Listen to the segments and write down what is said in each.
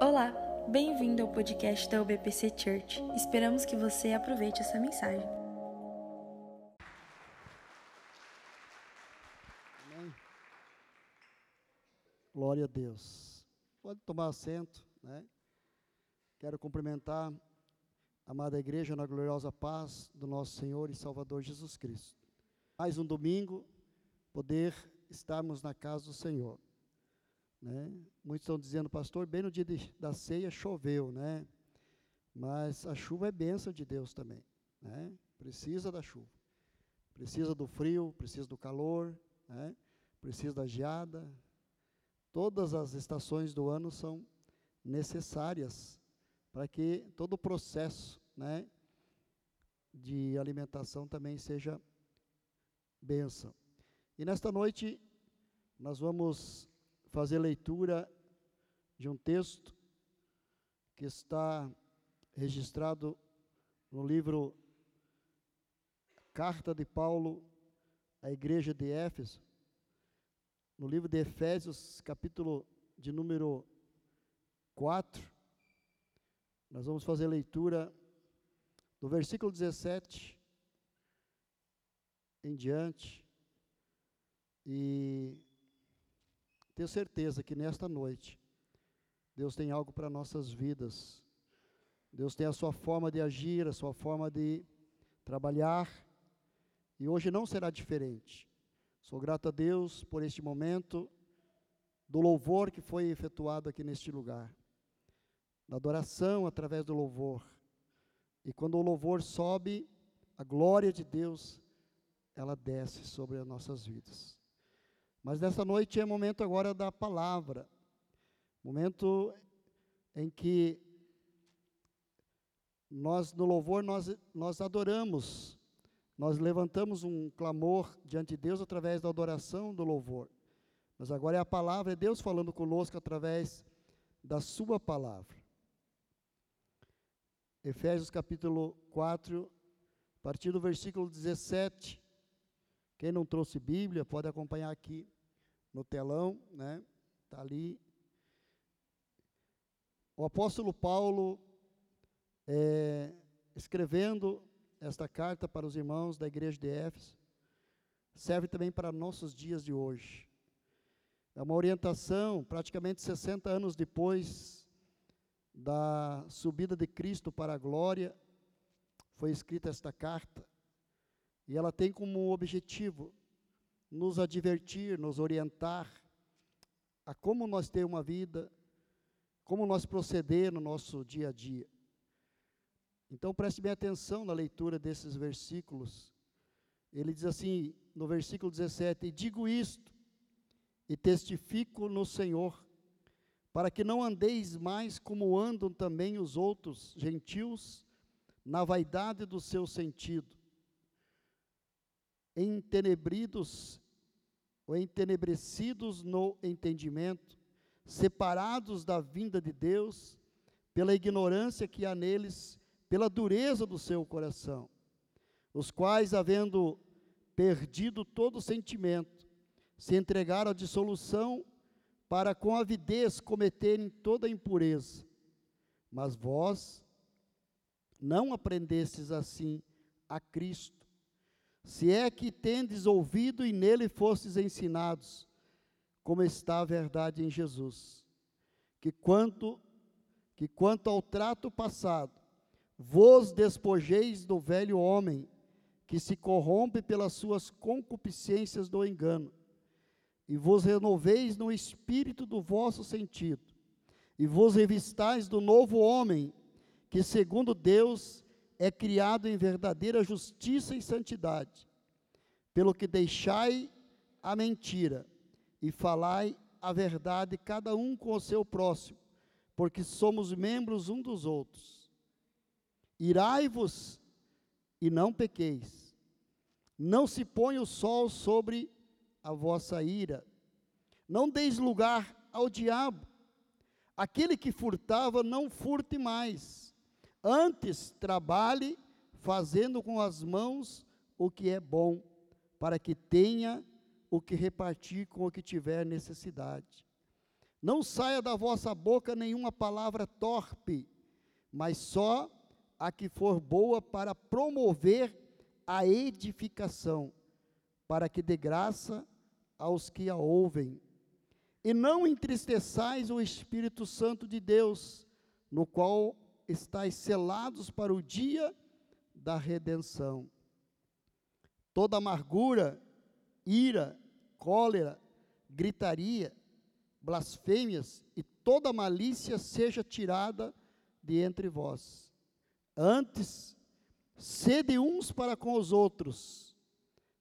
Olá, bem-vindo ao podcast da UBPC Church. Esperamos que você aproveite essa mensagem. Amém. Glória a Deus. Pode tomar assento, né? Quero cumprimentar a amada igreja na gloriosa paz do nosso Senhor e Salvador Jesus Cristo. Mais um domingo, poder estarmos na casa do Senhor. Né? Muitos estão dizendo, pastor, bem no dia de, da ceia choveu, né? Mas a chuva é bênção de Deus também, né? Precisa da chuva. Precisa do frio, precisa do calor, né? Precisa da geada. Todas as estações do ano são necessárias para que todo o processo, né, de alimentação também seja bênção. E nesta noite nós vamos fazer leitura de um texto que está registrado no livro Carta de Paulo à Igreja de Éfeso, no livro de Efésios, capítulo de número 4. Nós vamos fazer leitura do versículo 17 em diante. E tenho certeza que nesta noite, Deus tem algo para nossas vidas. Deus tem a sua forma de agir, a sua forma de trabalhar. E hoje não será diferente. Sou grato a Deus por este momento do louvor que foi efetuado aqui neste lugar. Da adoração através do louvor. E quando o louvor sobe, a glória de Deus, ela desce sobre as nossas vidas. Mas nessa noite é momento agora da palavra, momento em que nós no louvor nós, nós adoramos, nós levantamos um clamor diante de Deus através da adoração do louvor. Mas agora é a palavra, é Deus falando conosco através da sua palavra. Efésios capítulo 4, a partir do versículo 17. Quem não trouxe Bíblia, pode acompanhar aqui no telão, né? Está ali. O apóstolo Paulo, é, escrevendo esta carta para os irmãos da igreja de Éfeso, serve também para nossos dias de hoje. É uma orientação, praticamente 60 anos depois da subida de Cristo para a glória, foi escrita esta carta. E ela tem como objetivo nos advertir, nos orientar a como nós ter uma vida, como nós proceder no nosso dia a dia. Então preste bem atenção na leitura desses versículos. Ele diz assim, no versículo 17: Digo isto e testifico no Senhor, para que não andeis mais como andam também os outros gentios, na vaidade do seu sentido entenebridos ou entenebrecidos no entendimento, separados da vinda de Deus, pela ignorância que há neles, pela dureza do seu coração, os quais, havendo perdido todo sentimento, se entregaram à dissolução para com avidez cometerem toda impureza. Mas vós não aprendestes assim a Cristo se é que tendes ouvido e nele fostes ensinados, como está a verdade em Jesus, que quanto que quanto ao trato passado, vos despojeis do velho homem, que se corrompe pelas suas concupiscências do engano, e vos renoveis no espírito do vosso sentido, e vos revistais do novo homem, que segundo Deus é criado em verdadeira justiça e santidade. Pelo que deixai a mentira e falai a verdade, cada um com o seu próximo, porque somos membros um dos outros. Irai-vos e não pequeis. Não se põe o sol sobre a vossa ira. Não deis lugar ao diabo. Aquele que furtava, não furte mais Antes, trabalhe fazendo com as mãos o que é bom, para que tenha o que repartir com o que tiver necessidade. Não saia da vossa boca nenhuma palavra torpe, mas só a que for boa para promover a edificação, para que dê graça aos que a ouvem. E não entristeçais o Espírito Santo de Deus, no qual estáis selados para o dia da redenção. Toda amargura, ira, cólera, gritaria, blasfêmias e toda malícia seja tirada de entre vós. Antes, sede uns para com os outros,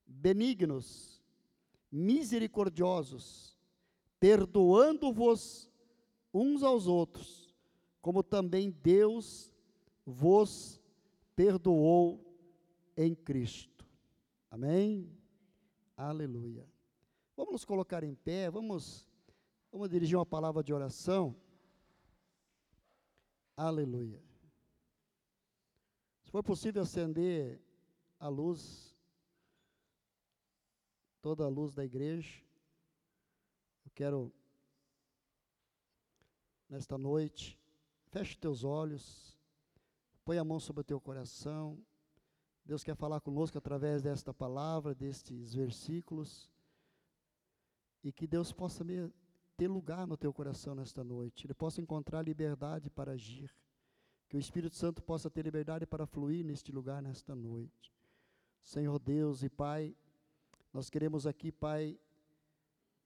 benignos, misericordiosos, perdoando-vos uns aos outros, como também Deus vos perdoou em Cristo. Amém? Aleluia. Vamos nos colocar em pé, vamos, vamos dirigir uma palavra de oração. Aleluia. Se for possível acender a luz, toda a luz da igreja, eu quero, nesta noite, feche teus olhos, põe a mão sobre o teu coração. Deus quer falar conosco através desta palavra, destes versículos, e que Deus possa ter lugar no teu coração nesta noite, Ele possa encontrar liberdade para agir, que o Espírito Santo possa ter liberdade para fluir neste lugar nesta noite. Senhor Deus e Pai, nós queremos aqui, Pai,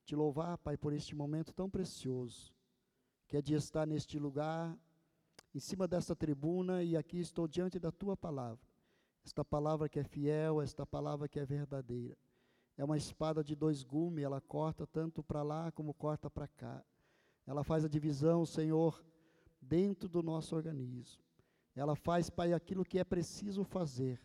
te louvar, Pai, por este momento tão precioso, que é de estar neste lugar, em cima desta tribuna, e aqui estou diante da tua palavra. Esta palavra que é fiel, esta palavra que é verdadeira. É uma espada de dois gumes, ela corta tanto para lá como corta para cá. Ela faz a divisão, Senhor, dentro do nosso organismo. Ela faz, Pai, aquilo que é preciso fazer.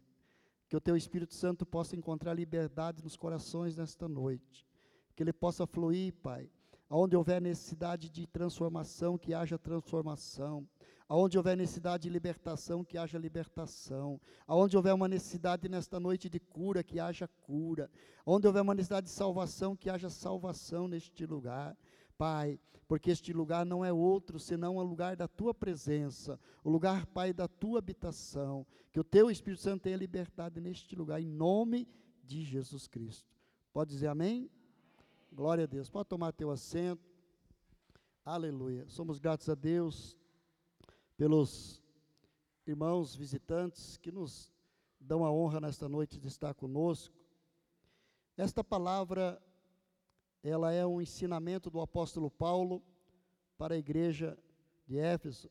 Que o Teu Espírito Santo possa encontrar liberdade nos corações nesta noite. Que ele possa fluir, Pai. Onde houver necessidade de transformação, que haja transformação. Aonde houver necessidade de libertação, que haja libertação. Aonde houver uma necessidade nesta noite de cura, que haja cura. Onde houver uma necessidade de salvação, que haja salvação neste lugar. Pai, porque este lugar não é outro senão o lugar da tua presença, o lugar, Pai, da tua habitação. Que o teu Espírito Santo tenha liberdade neste lugar, em nome de Jesus Cristo. Pode dizer amém? Glória a Deus. Pode tomar teu assento. Aleluia. Somos gratos a Deus pelos irmãos visitantes que nos dão a honra nesta noite de estar conosco. Esta palavra, ela é um ensinamento do apóstolo Paulo para a igreja de Éfeso,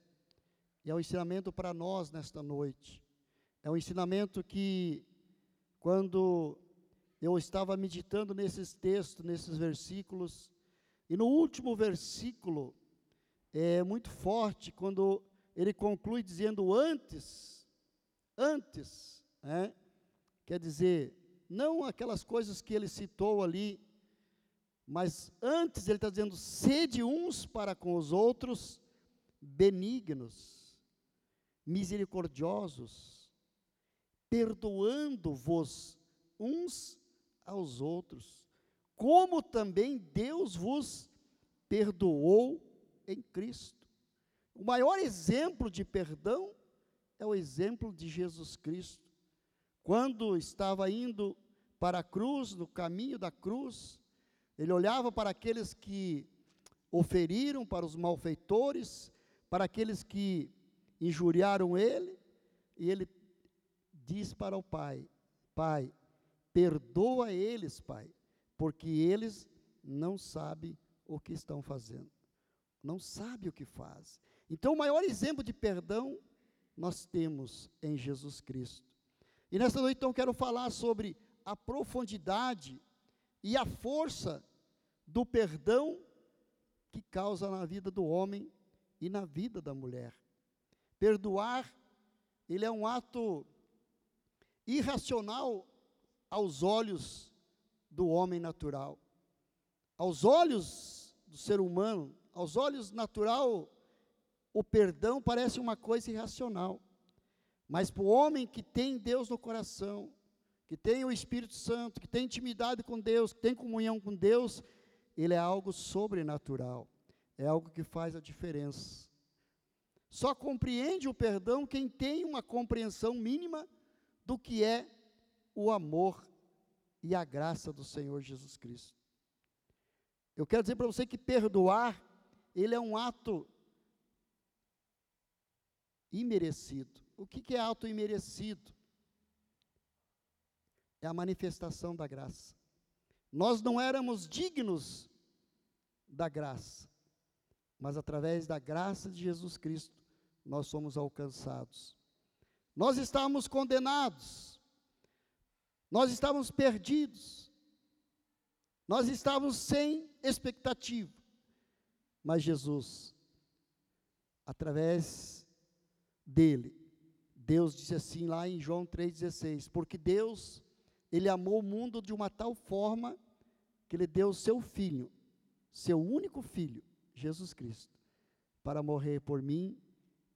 e é um ensinamento para nós nesta noite. É um ensinamento que, quando eu estava meditando nesses textos, nesses versículos, e no último versículo, é muito forte, quando ele conclui dizendo antes, antes, né? quer dizer, não aquelas coisas que ele citou ali, mas antes ele está dizendo: sede uns para com os outros, benignos, misericordiosos, perdoando-vos uns aos outros, como também Deus vos perdoou em Cristo. O maior exemplo de perdão é o exemplo de Jesus Cristo. Quando estava indo para a cruz, no caminho da cruz, ele olhava para aqueles que o feriram, para os malfeitores, para aqueles que injuriaram ele, e ele diz para o Pai: Pai, perdoa eles, Pai, porque eles não sabem o que estão fazendo, não sabem o que fazem. Então, o maior exemplo de perdão nós temos em Jesus Cristo. E nesta noite, então, quero falar sobre a profundidade e a força do perdão que causa na vida do homem e na vida da mulher. Perdoar, ele é um ato irracional aos olhos do homem natural. Aos olhos do ser humano, aos olhos natural o perdão parece uma coisa irracional. Mas para o homem que tem Deus no coração, que tem o Espírito Santo, que tem intimidade com Deus, que tem comunhão com Deus, ele é algo sobrenatural. é algo que faz a diferença. Só compreende o perdão quem tem uma compreensão mínima do que é o amor e a graça do Senhor Jesus Cristo. Eu quero dizer para você que perdoar, ele é um ato imerecido. O que, é ato imerecido? É a manifestação da graça. Nós não éramos dignos da graça, mas através da graça de Jesus Cristo, nós somos alcançados. Nós estávamos condenados, nós estávamos perdidos, nós estávamos sem expectativa, mas Jesus, através dele, Deus disse assim lá em João 3,16: Porque Deus, Ele amou o mundo de uma tal forma que Ele deu o seu Filho, seu único Filho, Jesus Cristo, para morrer por mim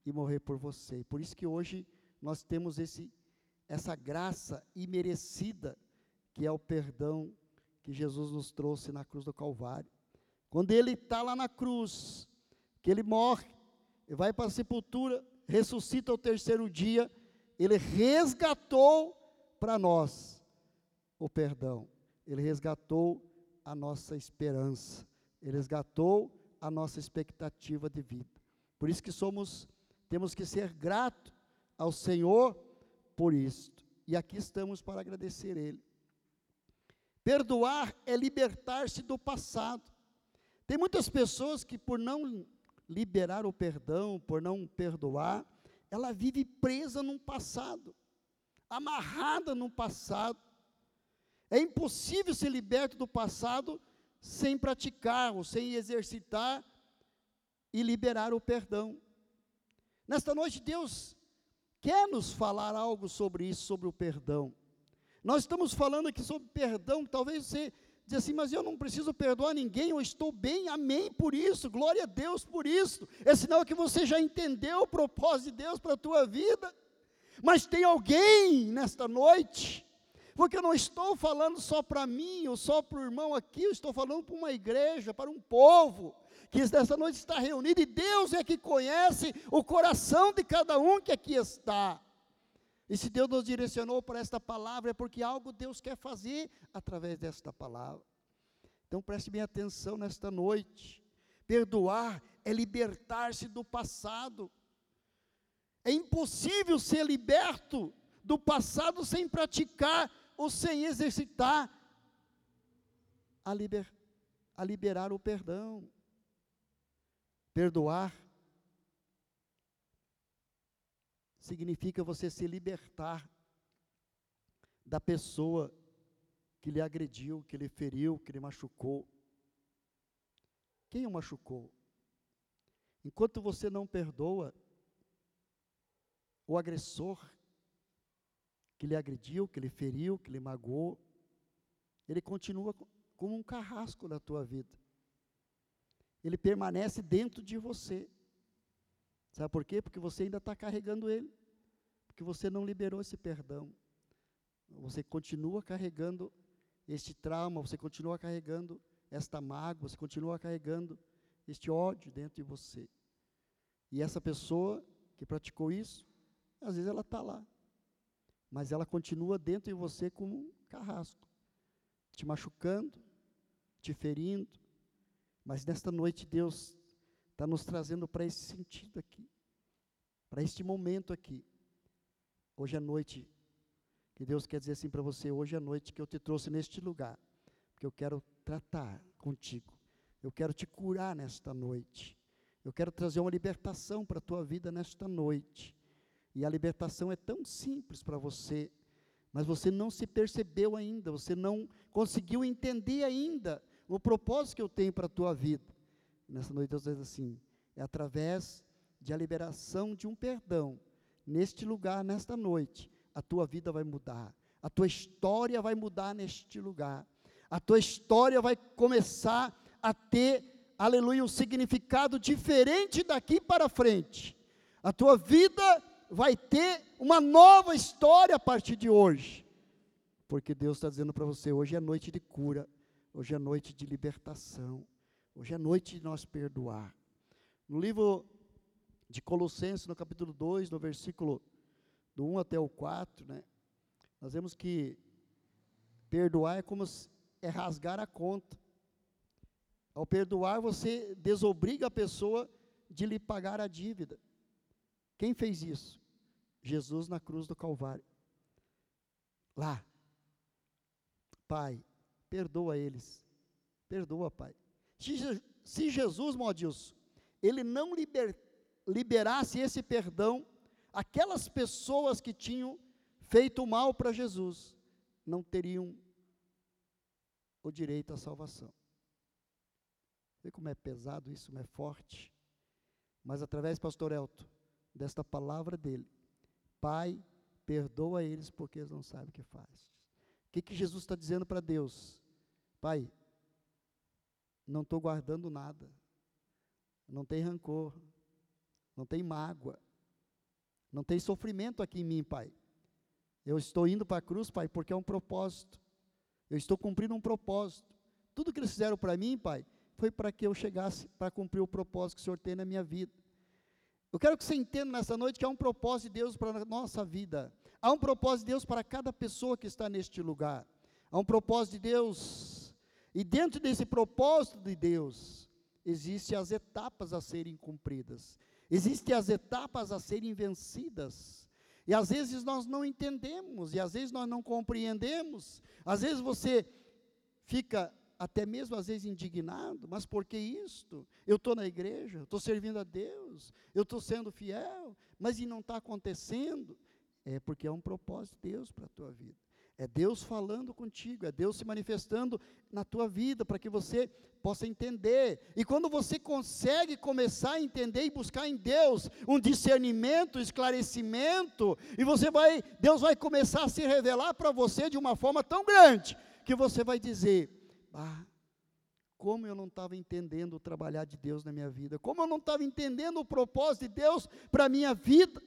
e morrer por você. Por isso que hoje nós temos esse, essa graça imerecida, que é o perdão que Jesus nos trouxe na cruz do Calvário. Quando ele está lá na cruz, que ele morre, vai para a sepultura, ressuscita ao terceiro dia, ele resgatou para nós o perdão, ele resgatou a nossa esperança, ele resgatou a nossa expectativa de vida. Por isso que somos temos que ser grato ao Senhor por isto. E aqui estamos para agradecer Ele. Perdoar é libertar-se do passado. Tem muitas pessoas que, por não liberar o perdão, por não perdoar, ela vive presa num passado, amarrada num passado. É impossível ser liberto do passado sem praticar ou sem exercitar e liberar o perdão. Nesta noite, Deus quer nos falar algo sobre isso, sobre o perdão. Nós estamos falando aqui sobre perdão, talvez você diz assim, mas eu não preciso perdoar ninguém, eu estou bem, amém por isso, glória a Deus por isso. É sinal que você já entendeu o propósito de Deus para a tua vida. Mas tem alguém nesta noite, porque eu não estou falando só para mim, ou só para o irmão aqui, eu estou falando para uma igreja, para um povo que nessa noite está reunido, e Deus é que conhece o coração de cada um que aqui está. E se Deus nos direcionou para esta palavra, é porque algo Deus quer fazer através desta palavra. Então preste bem atenção nesta noite. Perdoar é libertar-se do passado. É impossível ser liberto do passado sem praticar ou sem exercitar a, liber, a liberar o perdão. Perdoar significa você se libertar da pessoa que lhe agrediu, que lhe feriu, que lhe machucou. Quem o machucou? Enquanto você não perdoa o agressor que lhe agrediu, que lhe feriu, que lhe magoou, ele continua como um carrasco na tua vida ele permanece dentro de você. Sabe por quê? Porque você ainda está carregando ele. Porque você não liberou esse perdão. Você continua carregando este trauma, você continua carregando esta mágoa, você continua carregando este ódio dentro de você. E essa pessoa que praticou isso, às vezes ela está lá. Mas ela continua dentro de você como um carrasco, te machucando, te ferindo, mas nesta noite Deus está nos trazendo para esse sentido aqui, para este momento aqui. Hoje à noite, que Deus quer dizer assim para você, hoje à noite que eu te trouxe neste lugar, porque eu quero tratar contigo, eu quero te curar nesta noite, eu quero trazer uma libertação para a tua vida nesta noite. E a libertação é tão simples para você, mas você não se percebeu ainda, você não conseguiu entender ainda o propósito que eu tenho para a tua vida. Nessa noite Deus diz assim, é através de a liberação de um perdão, neste lugar, nesta noite, a tua vida vai mudar, a tua história vai mudar neste lugar, a tua história vai começar a ter, aleluia, um significado diferente daqui para frente. A tua vida vai ter uma nova história a partir de hoje, porque Deus está dizendo para você: hoje é noite de cura, Hoje é noite de libertação. Hoje é noite de nós perdoar. No livro de Colossenses, no capítulo 2, no versículo do 1 até o 4, né, nós vemos que perdoar é como é rasgar a conta. Ao perdoar, você desobriga a pessoa de lhe pagar a dívida. Quem fez isso? Jesus na cruz do Calvário. Lá. Pai, perdoa eles. Perdoa, Pai. Se, Jesus, Modilson, ele não liber, liberasse esse perdão, aquelas pessoas que tinham feito mal para Jesus não teriam o direito à salvação. Vê como é pesado isso, como é forte. Mas através, pastor Elton, desta palavra dele, Pai, perdoa eles porque eles não sabem o que faz. O que, que Jesus está dizendo para Deus? Pai, não estou guardando nada, não tem rancor, não tem mágoa, não tem sofrimento aqui em mim, Pai. Eu estou indo para a cruz, Pai, porque é um propósito. Eu estou cumprindo um propósito. Tudo que eles fizeram para mim, Pai, foi para que eu chegasse para cumprir o propósito que o Senhor tem na minha vida. Eu quero que você entenda nessa noite que há um propósito de Deus para a nossa vida. Há um propósito de Deus para cada pessoa que está neste lugar. Há um propósito de Deus. E dentro desse propósito de Deus, existem as etapas a serem cumpridas. Existem as etapas a serem vencidas. E às vezes nós não entendemos, e às vezes nós não compreendemos. Às vezes você fica até mesmo às vezes indignado, mas por que isto? Eu estou na igreja, estou servindo a Deus, eu estou sendo fiel, mas e não está acontecendo? É porque é um propósito de Deus para a tua vida. É Deus falando contigo, é Deus se manifestando na tua vida para que você possa entender. E quando você consegue começar a entender e buscar em Deus um discernimento, esclarecimento, e você vai, Deus vai começar a se revelar para você de uma forma tão grande que você vai dizer: ah, como eu não estava entendendo o trabalhar de Deus na minha vida, como eu não estava entendendo o propósito de Deus para a minha vida.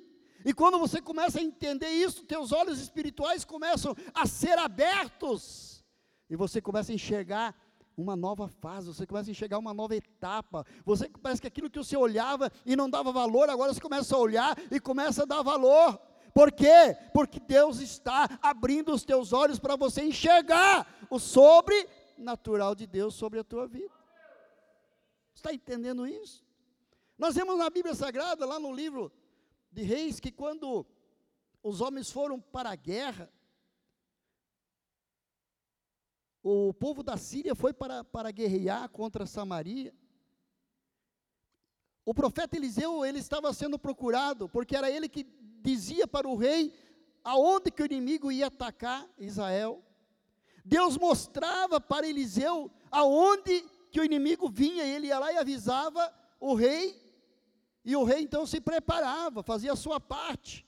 E quando você começa a entender isso, teus olhos espirituais começam a ser abertos, e você começa a enxergar uma nova fase, você começa a enxergar uma nova etapa. Você parece que aquilo que você olhava e não dava valor, agora você começa a olhar e começa a dar valor. Por quê? Porque Deus está abrindo os teus olhos para você enxergar o sobre natural de Deus sobre a tua vida. Está entendendo isso? Nós vemos na Bíblia Sagrada, lá no livro de Reis, que quando os homens foram para a guerra, o povo da Síria foi para, para guerrear contra Samaria. O profeta Eliseu, ele estava sendo procurado, porque era ele que dizia para o rei aonde que o inimigo ia atacar Israel. Deus mostrava para Eliseu aonde que o inimigo vinha, e ele ia lá e avisava o rei, e o rei então se preparava, fazia a sua parte,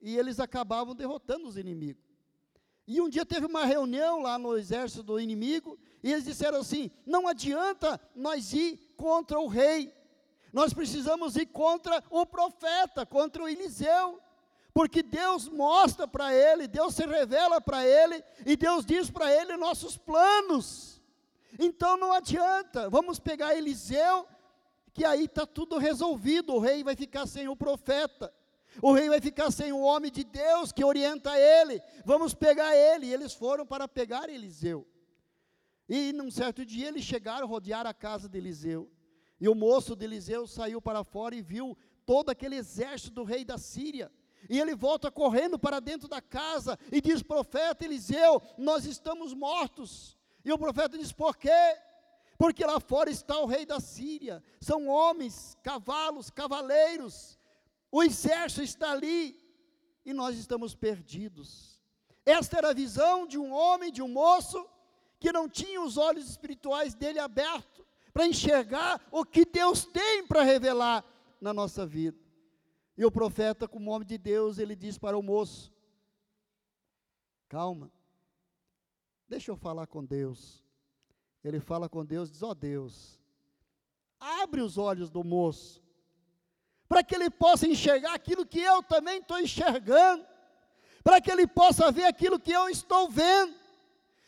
e eles acabavam derrotando os inimigos. E um dia teve uma reunião lá no exército do inimigo, e eles disseram assim: não adianta nós ir contra o rei, nós precisamos ir contra o profeta, contra o Eliseu porque Deus mostra para ele, Deus se revela para ele, e Deus diz para ele nossos planos. Então não adianta, vamos pegar Eliseu, que aí está tudo resolvido, o rei vai ficar sem o profeta, o rei vai ficar sem o homem de Deus que orienta ele, vamos pegar ele, e eles foram para pegar Eliseu. E num certo dia eles chegaram, rodearam a casa de Eliseu, e o moço de Eliseu saiu para fora e viu todo aquele exército do rei da Síria, e ele volta correndo para dentro da casa e diz: Profeta Eliseu, nós estamos mortos. E o profeta diz: Por quê? Porque lá fora está o rei da Síria. São homens, cavalos, cavaleiros. O exército está ali e nós estamos perdidos. Esta era a visão de um homem, de um moço, que não tinha os olhos espirituais dele abertos para enxergar o que Deus tem para revelar na nossa vida. E o profeta, como homem de Deus, ele diz para o moço: Calma, deixa eu falar com Deus. Ele fala com Deus, diz: Ó oh Deus, abre os olhos do moço, para que ele possa enxergar aquilo que eu também estou enxergando, para que ele possa ver aquilo que eu estou vendo.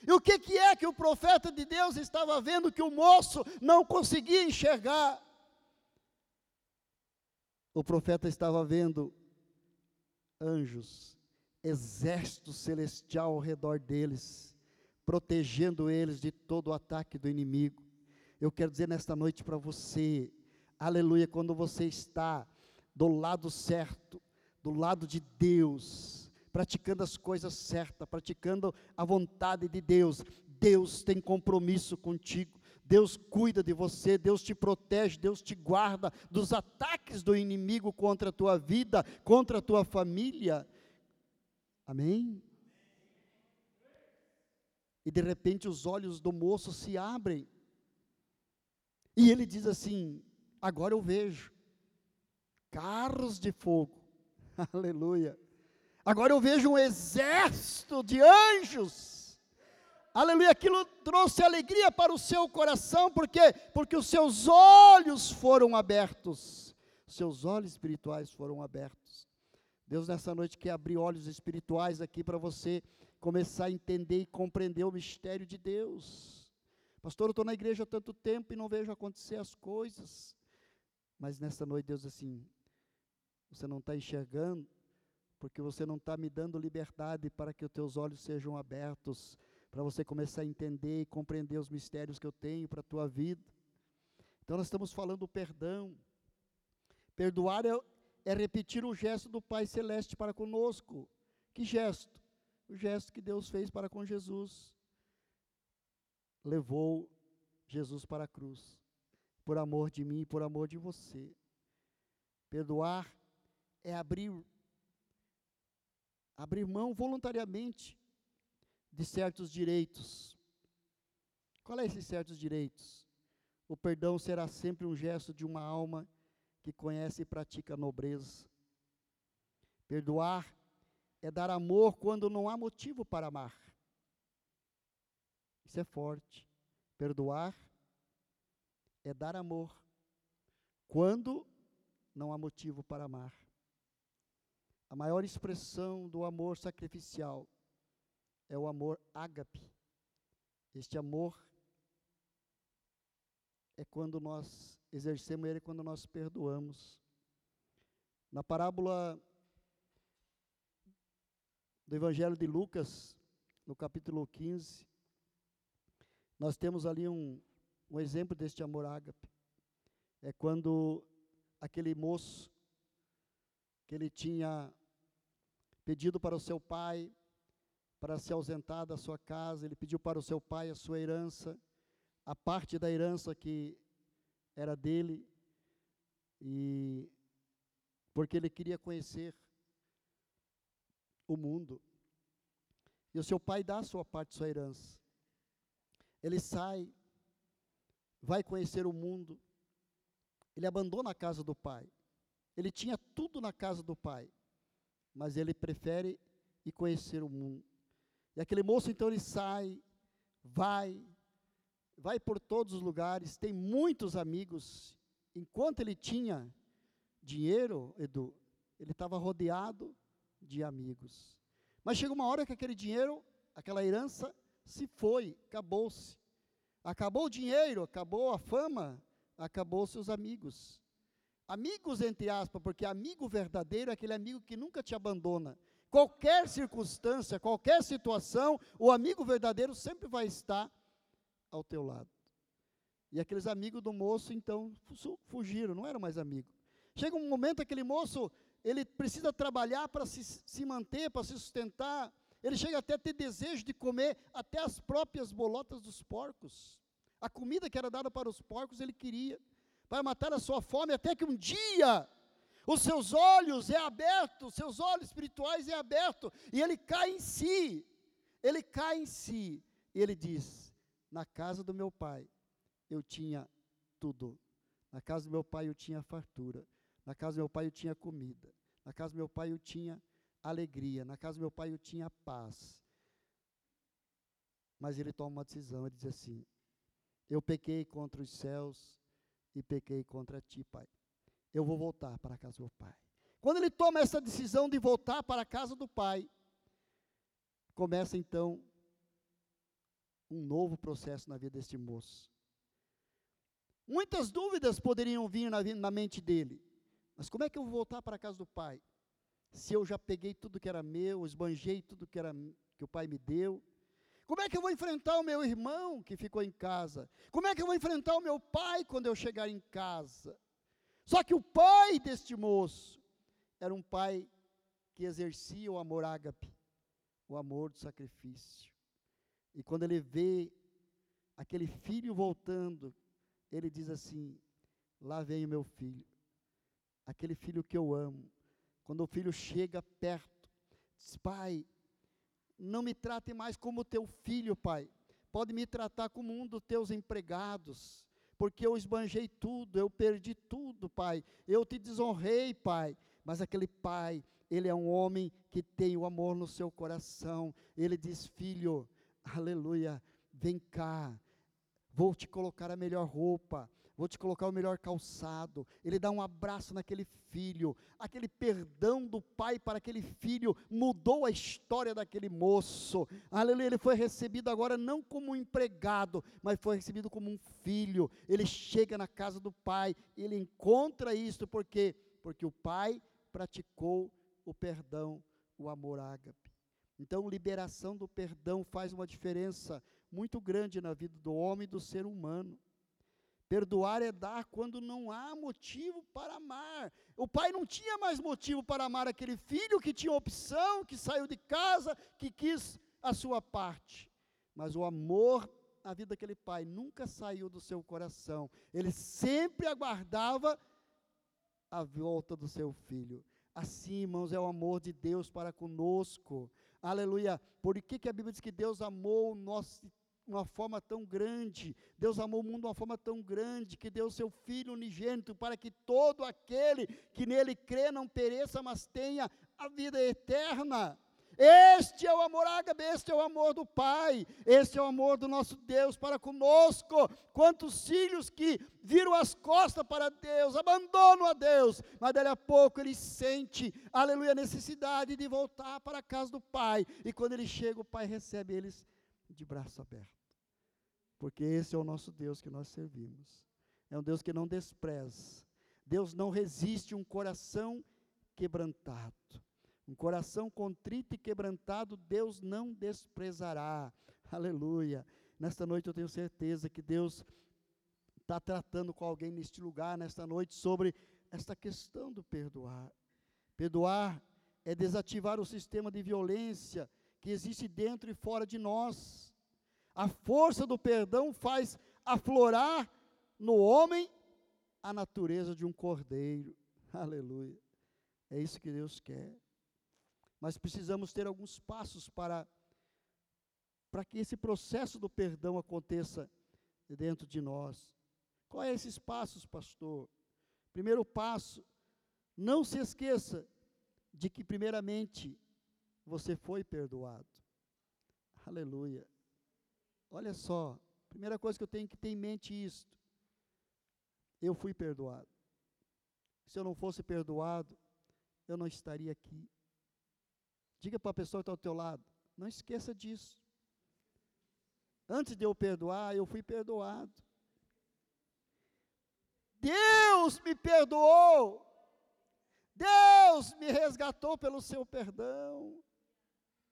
E o que, que é que o profeta de Deus estava vendo que o moço não conseguia enxergar? O profeta estava vendo anjos, exército celestial ao redor deles, protegendo eles de todo o ataque do inimigo. Eu quero dizer nesta noite para você, aleluia, quando você está do lado certo, do lado de Deus, praticando as coisas certas, praticando a vontade de Deus, Deus tem compromisso contigo. Deus cuida de você, Deus te protege, Deus te guarda dos ataques do inimigo contra a tua vida, contra a tua família. Amém? E de repente os olhos do moço se abrem. E ele diz assim: Agora eu vejo carros de fogo. Aleluia. Agora eu vejo um exército de anjos aleluia, aquilo trouxe alegria para o seu coração, por quê? Porque os seus olhos foram abertos, seus olhos espirituais foram abertos. Deus nessa noite quer abrir olhos espirituais aqui para você começar a entender e compreender o mistério de Deus. Pastor, eu estou na igreja há tanto tempo e não vejo acontecer as coisas. Mas nessa noite Deus assim, você não está enxergando, porque você não está me dando liberdade para que os teus olhos sejam abertos para você começar a entender e compreender os mistérios que eu tenho para a tua vida. Então, nós estamos falando do perdão. Perdoar é, é repetir o gesto do Pai Celeste para conosco. Que gesto? O gesto que Deus fez para com Jesus. Levou Jesus para a cruz, por amor de mim e por amor de você. Perdoar é abrir abrir mão voluntariamente de certos direitos. Qual é esses certos direitos? O perdão será sempre um gesto de uma alma que conhece e pratica a nobreza. Perdoar é dar amor quando não há motivo para amar. Isso é forte. Perdoar é dar amor quando não há motivo para amar. A maior expressão do amor sacrificial é o amor ágape. Este amor é quando nós exercemos ele, quando nós perdoamos. Na parábola do Evangelho de Lucas, no capítulo 15, nós temos ali um, um exemplo deste amor ágape. É quando aquele moço que ele tinha pedido para o seu pai para se ausentar da sua casa, ele pediu para o seu pai a sua herança, a parte da herança que era dele, e porque ele queria conhecer o mundo. E o seu pai dá a sua parte, sua herança. Ele sai, vai conhecer o mundo, ele abandona a casa do pai. Ele tinha tudo na casa do pai, mas ele prefere ir conhecer o mundo. E aquele moço então ele sai, vai, vai por todos os lugares, tem muitos amigos. Enquanto ele tinha dinheiro, Edu, ele estava rodeado de amigos. Mas chega uma hora que aquele dinheiro, aquela herança, se foi, acabou-se. Acabou o dinheiro, acabou a fama, acabou seus amigos. Amigos, entre aspas, porque amigo verdadeiro é aquele amigo que nunca te abandona, qualquer circunstância, qualquer situação, o amigo verdadeiro sempre vai estar ao teu lado. E aqueles amigos do moço, então, fugiram, não eram mais amigos. Chega um momento, aquele moço, ele precisa trabalhar para se, se manter, para se sustentar. Ele chega até a ter desejo de comer até as próprias bolotas dos porcos. A comida que era dada para os porcos, ele queria, para matar a sua fome, até que um dia os seus olhos é aberto, os seus olhos espirituais é aberto, e ele cai em si. Ele cai em si. E ele diz: Na casa do meu pai eu tinha tudo. Na casa do meu pai eu tinha fartura. Na casa do meu pai eu tinha comida. Na casa do meu pai eu tinha alegria. Na casa do meu pai eu tinha paz. Mas ele toma uma decisão, ele diz assim: Eu pequei contra os céus e pequei contra ti, pai eu vou voltar para a casa do pai. Quando ele toma essa decisão de voltar para a casa do pai, começa então um novo processo na vida deste moço. Muitas dúvidas poderiam vir na, na mente dele. Mas como é que eu vou voltar para a casa do pai? Se eu já peguei tudo que era meu, esbanjei tudo que, era, que o pai me deu. Como é que eu vou enfrentar o meu irmão que ficou em casa? Como é que eu vou enfrentar o meu pai quando eu chegar em casa? Só que o pai deste moço era um pai que exercia o amor ágape, o amor do sacrifício. E quando ele vê aquele filho voltando, ele diz assim: Lá vem o meu filho, aquele filho que eu amo. Quando o filho chega perto, diz: Pai, não me trate mais como teu filho, pai. Pode me tratar como um dos teus empregados, porque eu esbanjei tudo, eu perdi tudo, pai. Eu te desonrei, pai. Mas aquele pai, ele é um homem que tem o amor no seu coração. Ele diz: Filho, aleluia, vem cá, vou te colocar a melhor roupa, vou te colocar o melhor calçado. Ele dá um abraço naquele filho, aquele perdão do pai para aquele filho mudou a história daquele moço. Aleluia, ele foi recebido agora não como um empregado, mas foi recebido como um filho. Ele chega na casa do pai, ele encontra isso porque porque o pai praticou o perdão, o amor ágape. Então, liberação do perdão faz uma diferença muito grande na vida do homem e do ser humano. Perdoar é dar quando não há motivo para amar. O pai não tinha mais motivo para amar aquele filho que tinha opção, que saiu de casa, que quis a sua parte. Mas o amor na vida daquele pai nunca saiu do seu coração. Ele sempre aguardava a volta do seu filho. Assim, irmãos, é o amor de Deus para conosco. Aleluia. Por que, que a Bíblia diz que Deus amou nós de uma forma tão grande? Deus amou o mundo de uma forma tão grande que deu seu Filho unigênito para que todo aquele que nele crê não pereça, mas tenha a vida eterna. Este é o amor ágape, este é o amor do Pai, este é o amor do nosso Deus para conosco. Quantos filhos que viram as costas para Deus, abandonam a Deus, mas dali a pouco ele sente, aleluia, a necessidade de voltar para a casa do Pai. E quando ele chega, o Pai recebe eles de braço aberto. Porque esse é o nosso Deus que nós servimos. É um Deus que não despreza. Deus não resiste um coração quebrantado. Um coração contrito e quebrantado, Deus não desprezará. Aleluia. Nesta noite eu tenho certeza que Deus está tratando com alguém neste lugar, nesta noite, sobre esta questão do perdoar. Perdoar é desativar o sistema de violência que existe dentro e fora de nós. A força do perdão faz aflorar no homem a natureza de um cordeiro. Aleluia. É isso que Deus quer mas precisamos ter alguns passos para para que esse processo do perdão aconteça dentro de nós. Quais é esses passos, pastor? Primeiro passo, não se esqueça de que primeiramente você foi perdoado. Aleluia. Olha só, primeira coisa que eu tenho que ter em mente é isto. Eu fui perdoado. Se eu não fosse perdoado, eu não estaria aqui. Diga para a pessoa que está ao teu lado, não esqueça disso. Antes de eu perdoar, eu fui perdoado. Deus me perdoou. Deus me resgatou pelo seu perdão.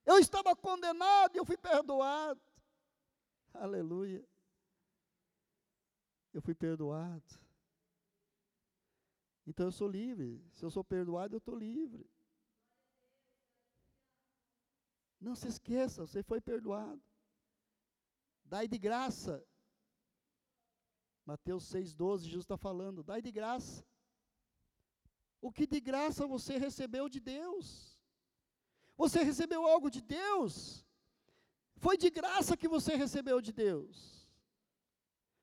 Eu estava condenado e eu fui perdoado. Aleluia. Eu fui perdoado. Então eu sou livre. Se eu sou perdoado, eu estou livre. Não se esqueça, você foi perdoado. Dai de graça. Mateus 6,12, Jesus está falando, dai de graça. O que de graça você recebeu de Deus? Você recebeu algo de Deus? Foi de graça que você recebeu de Deus.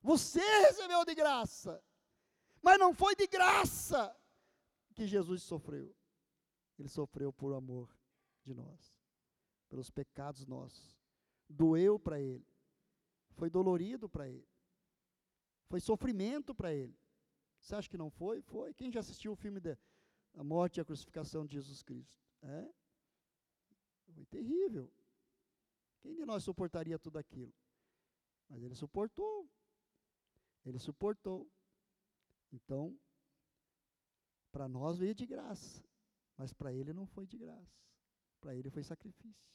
Você recebeu de graça. Mas não foi de graça que Jesus sofreu. Ele sofreu por amor de nós pelos pecados nossos. Doeu para ele. Foi dolorido para ele. Foi sofrimento para ele. Você acha que não foi? Foi. Quem já assistiu o filme da morte e a crucificação de Jesus Cristo? É? Foi terrível. Quem de nós suportaria tudo aquilo? Mas ele suportou. Ele suportou. Então, para nós veio de graça, mas para ele não foi de graça. Para ele foi sacrifício.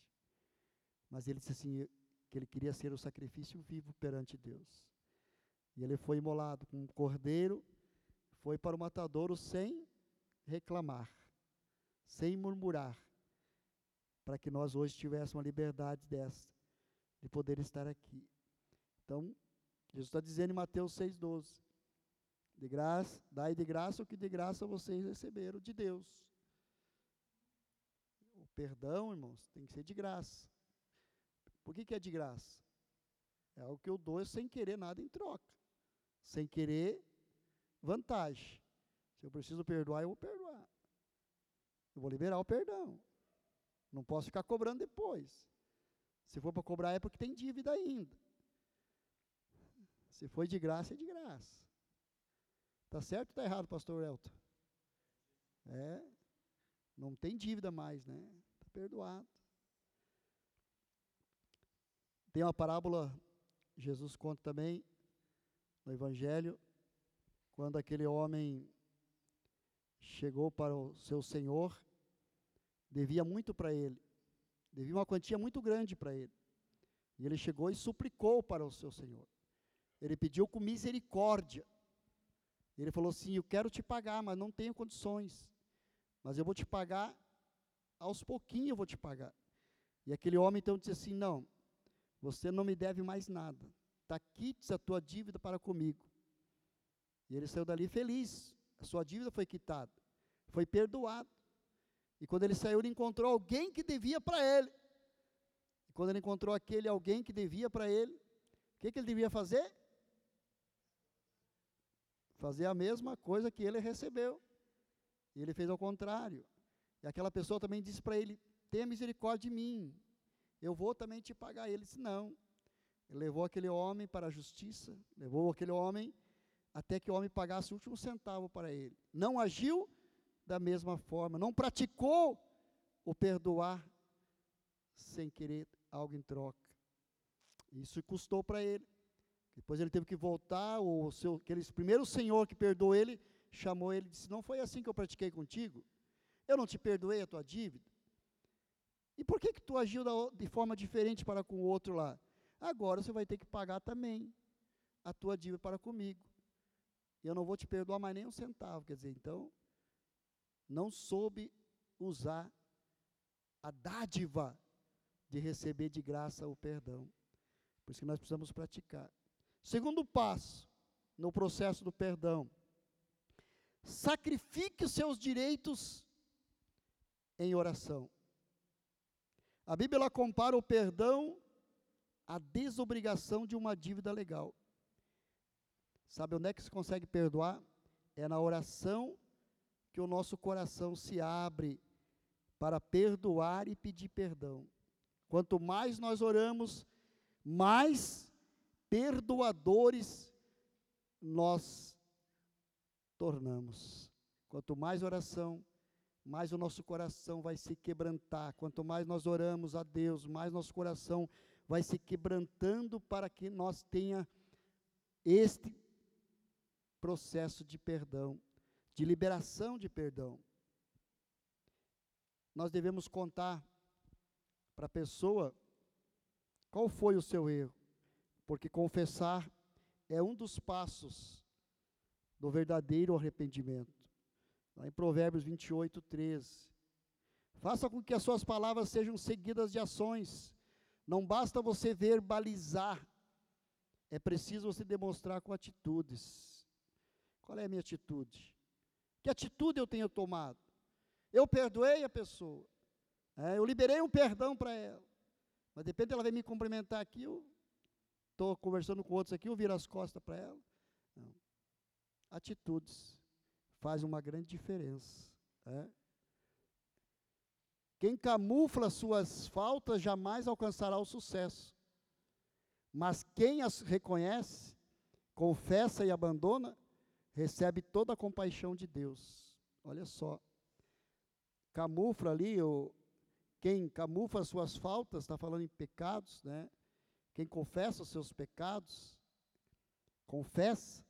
Mas ele disse assim que ele queria ser o sacrifício vivo perante Deus. E ele foi imolado com um cordeiro, foi para o matadouro sem reclamar, sem murmurar, para que nós hoje tivéssemos uma liberdade dessa, de poder estar aqui. Então, Jesus está dizendo em Mateus 6,12: de graça, dai de graça o que de graça vocês receberam de Deus. O perdão, irmãos, tem que ser de graça. Por que, que é de graça? É algo que eu dou sem querer nada em troca. Sem querer vantagem. Se eu preciso perdoar, eu vou perdoar. Eu vou liberar o perdão. Não posso ficar cobrando depois. Se for para cobrar, é porque tem dívida ainda. Se foi de graça, é de graça. Está certo ou está errado, pastor Elton? É. Não tem dívida mais, né? Está perdoado. Tem uma parábola, Jesus conta também, no Evangelho, quando aquele homem chegou para o seu senhor, devia muito para ele, devia uma quantia muito grande para ele. E ele chegou e suplicou para o seu senhor. Ele pediu com misericórdia. Ele falou assim: Eu quero te pagar, mas não tenho condições. Mas eu vou te pagar, aos pouquinhos eu vou te pagar. E aquele homem então disse assim: Não, você não me deve mais nada. Está quites a tua dívida para comigo. E ele saiu dali feliz. A sua dívida foi quitada, foi perdoado. E quando ele saiu, ele encontrou alguém que devia para ele. E quando ele encontrou aquele alguém que devia para ele, o que, que ele devia fazer? fazer a mesma coisa que ele recebeu. E ele fez ao contrário. E aquela pessoa também disse para ele: Tenha misericórdia de mim, eu vou também te pagar. Ele disse: Não. Ele levou aquele homem para a justiça, levou aquele homem até que o homem pagasse o último centavo para ele. Não agiu da mesma forma, não praticou o perdoar sem querer algo em troca. Isso custou para ele. Depois ele teve que voltar, o seu, aquele primeiro senhor que perdoou ele, chamou ele e disse: Não foi assim que eu pratiquei contigo? Eu não te perdoei a tua dívida? E por que, que tu agiu da, de forma diferente para com o outro lá? Agora você vai ter que pagar também a tua dívida para comigo. E eu não vou te perdoar mais nem um centavo. Quer dizer, então, não soube usar a dádiva de receber de graça o perdão. Por isso que nós precisamos praticar. Segundo passo no processo do perdão: sacrifique os seus direitos em oração. A Bíblia ela compara o perdão à desobrigação de uma dívida legal. Sabe onde é que se consegue perdoar? É na oração que o nosso coração se abre para perdoar e pedir perdão. Quanto mais nós oramos, mais perdoadores nós tornamos. Quanto mais oração, mais o nosso coração vai se quebrantar. Quanto mais nós oramos a Deus, mais nosso coração vai se quebrantando para que nós tenha este processo de perdão, de liberação de perdão. Nós devemos contar para a pessoa qual foi o seu erro porque confessar é um dos passos do verdadeiro arrependimento. Lá em Provérbios 28, 13. Faça com que as suas palavras sejam seguidas de ações. Não basta você verbalizar, é preciso você demonstrar com atitudes. Qual é a minha atitude? Que atitude eu tenho tomado? Eu perdoei a pessoa, é, eu liberei um perdão para ela, mas de repente ela vem me cumprimentar aqui, eu estou conversando com outros aqui, eu viro as costas para ela. Não. Atitudes fazem uma grande diferença. É? Quem camufla suas faltas jamais alcançará o sucesso. Mas quem as reconhece, confessa e abandona, recebe toda a compaixão de Deus. Olha só. Camufla ali, o, quem camufla suas faltas, está falando em pecados, né? Quem confessa os seus pecados, confessa,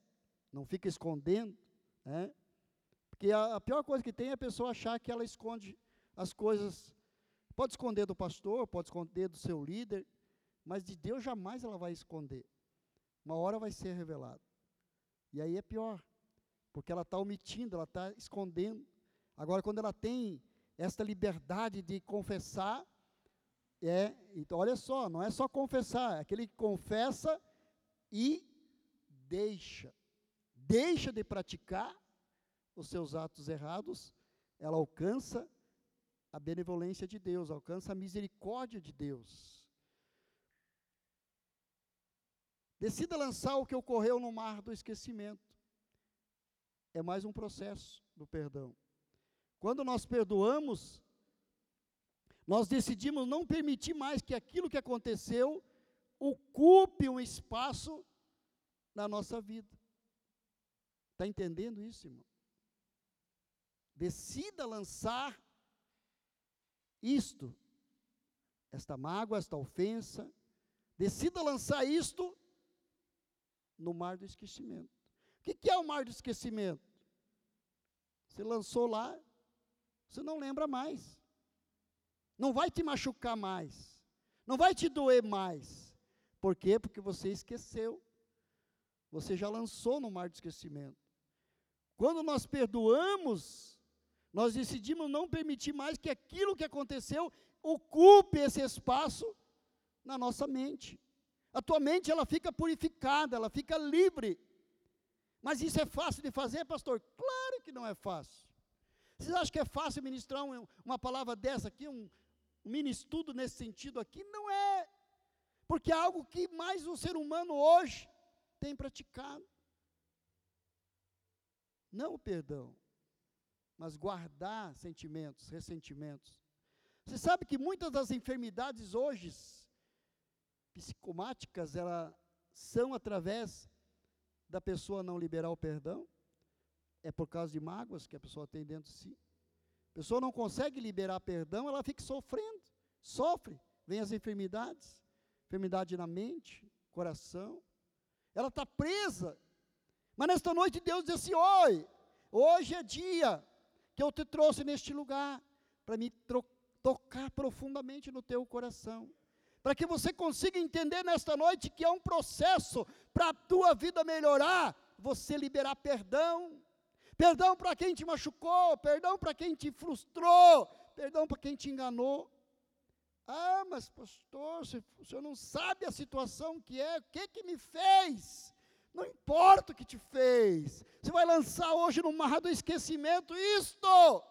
não fica escondendo, né? Porque a, a pior coisa que tem é a pessoa achar que ela esconde as coisas. Pode esconder do pastor, pode esconder do seu líder, mas de Deus jamais ela vai esconder. Uma hora vai ser revelado. E aí é pior, porque ela está omitindo, ela está escondendo. Agora, quando ela tem esta liberdade de confessar, é, então, olha só, não é só confessar, é aquele que confessa e deixa, deixa de praticar os seus atos errados, ela alcança a benevolência de Deus, alcança a misericórdia de Deus. Decida lançar o que ocorreu no mar do esquecimento. É mais um processo do perdão. Quando nós perdoamos, nós decidimos não permitir mais que aquilo que aconteceu ocupe um espaço na nossa vida. Está entendendo isso, irmão? Decida lançar isto, esta mágoa, esta ofensa, decida lançar isto no mar do esquecimento. O que, é o mar do esquecimento? Você lançou lá, você não lembra mais. Não vai te machucar mais. Não vai te doer mais. Por quê? Porque você esqueceu. Você já lançou no mar do esquecimento. Quando nós perdoamos, nós decidimos não permitir mais que aquilo que aconteceu ocupe esse espaço na nossa mente. A tua mente ela fica purificada, ela fica livre. Mas isso é fácil de fazer, pastor? Claro que não é fácil. Vocês acham que é fácil ministrar um, uma palavra dessa aqui, um, um mini estudo nesse sentido aqui? Não é. Porque é algo que mais o ser humano hoje tem praticado. Não o perdão, mas guardar sentimentos, ressentimentos. Você sabe que muitas das enfermidades hoje psicomáticas, elas são através da pessoa não liberar o perdão? É por causa de mágoas que a pessoa tem dentro de si. A pessoa não consegue liberar perdão, ela fica sofrendo, sofre, vem as enfermidades, enfermidade na mente, coração. Ela está presa. Mas nesta noite Deus diz assim: Oi, hoje é dia que eu te trouxe neste lugar para me tocar profundamente no teu coração para que você consiga entender nesta noite que é um processo para a tua vida melhorar, você liberar perdão. Perdão para quem te machucou, perdão para quem te frustrou, perdão para quem te enganou. Ah, mas pastor, o senhor não sabe a situação que é, o que que me fez? Não importa o que te fez. Você vai lançar hoje no mar do esquecimento isto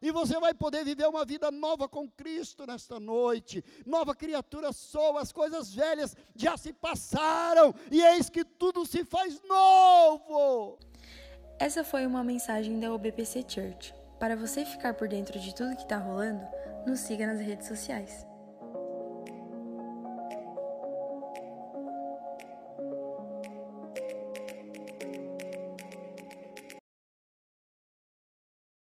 e você vai poder viver uma vida nova com Cristo nesta noite. Nova criatura sou, as coisas velhas já se passaram, e eis que tudo se faz novo. Essa foi uma mensagem da UBPC Church. Para você ficar por dentro de tudo que está rolando, nos siga nas redes sociais.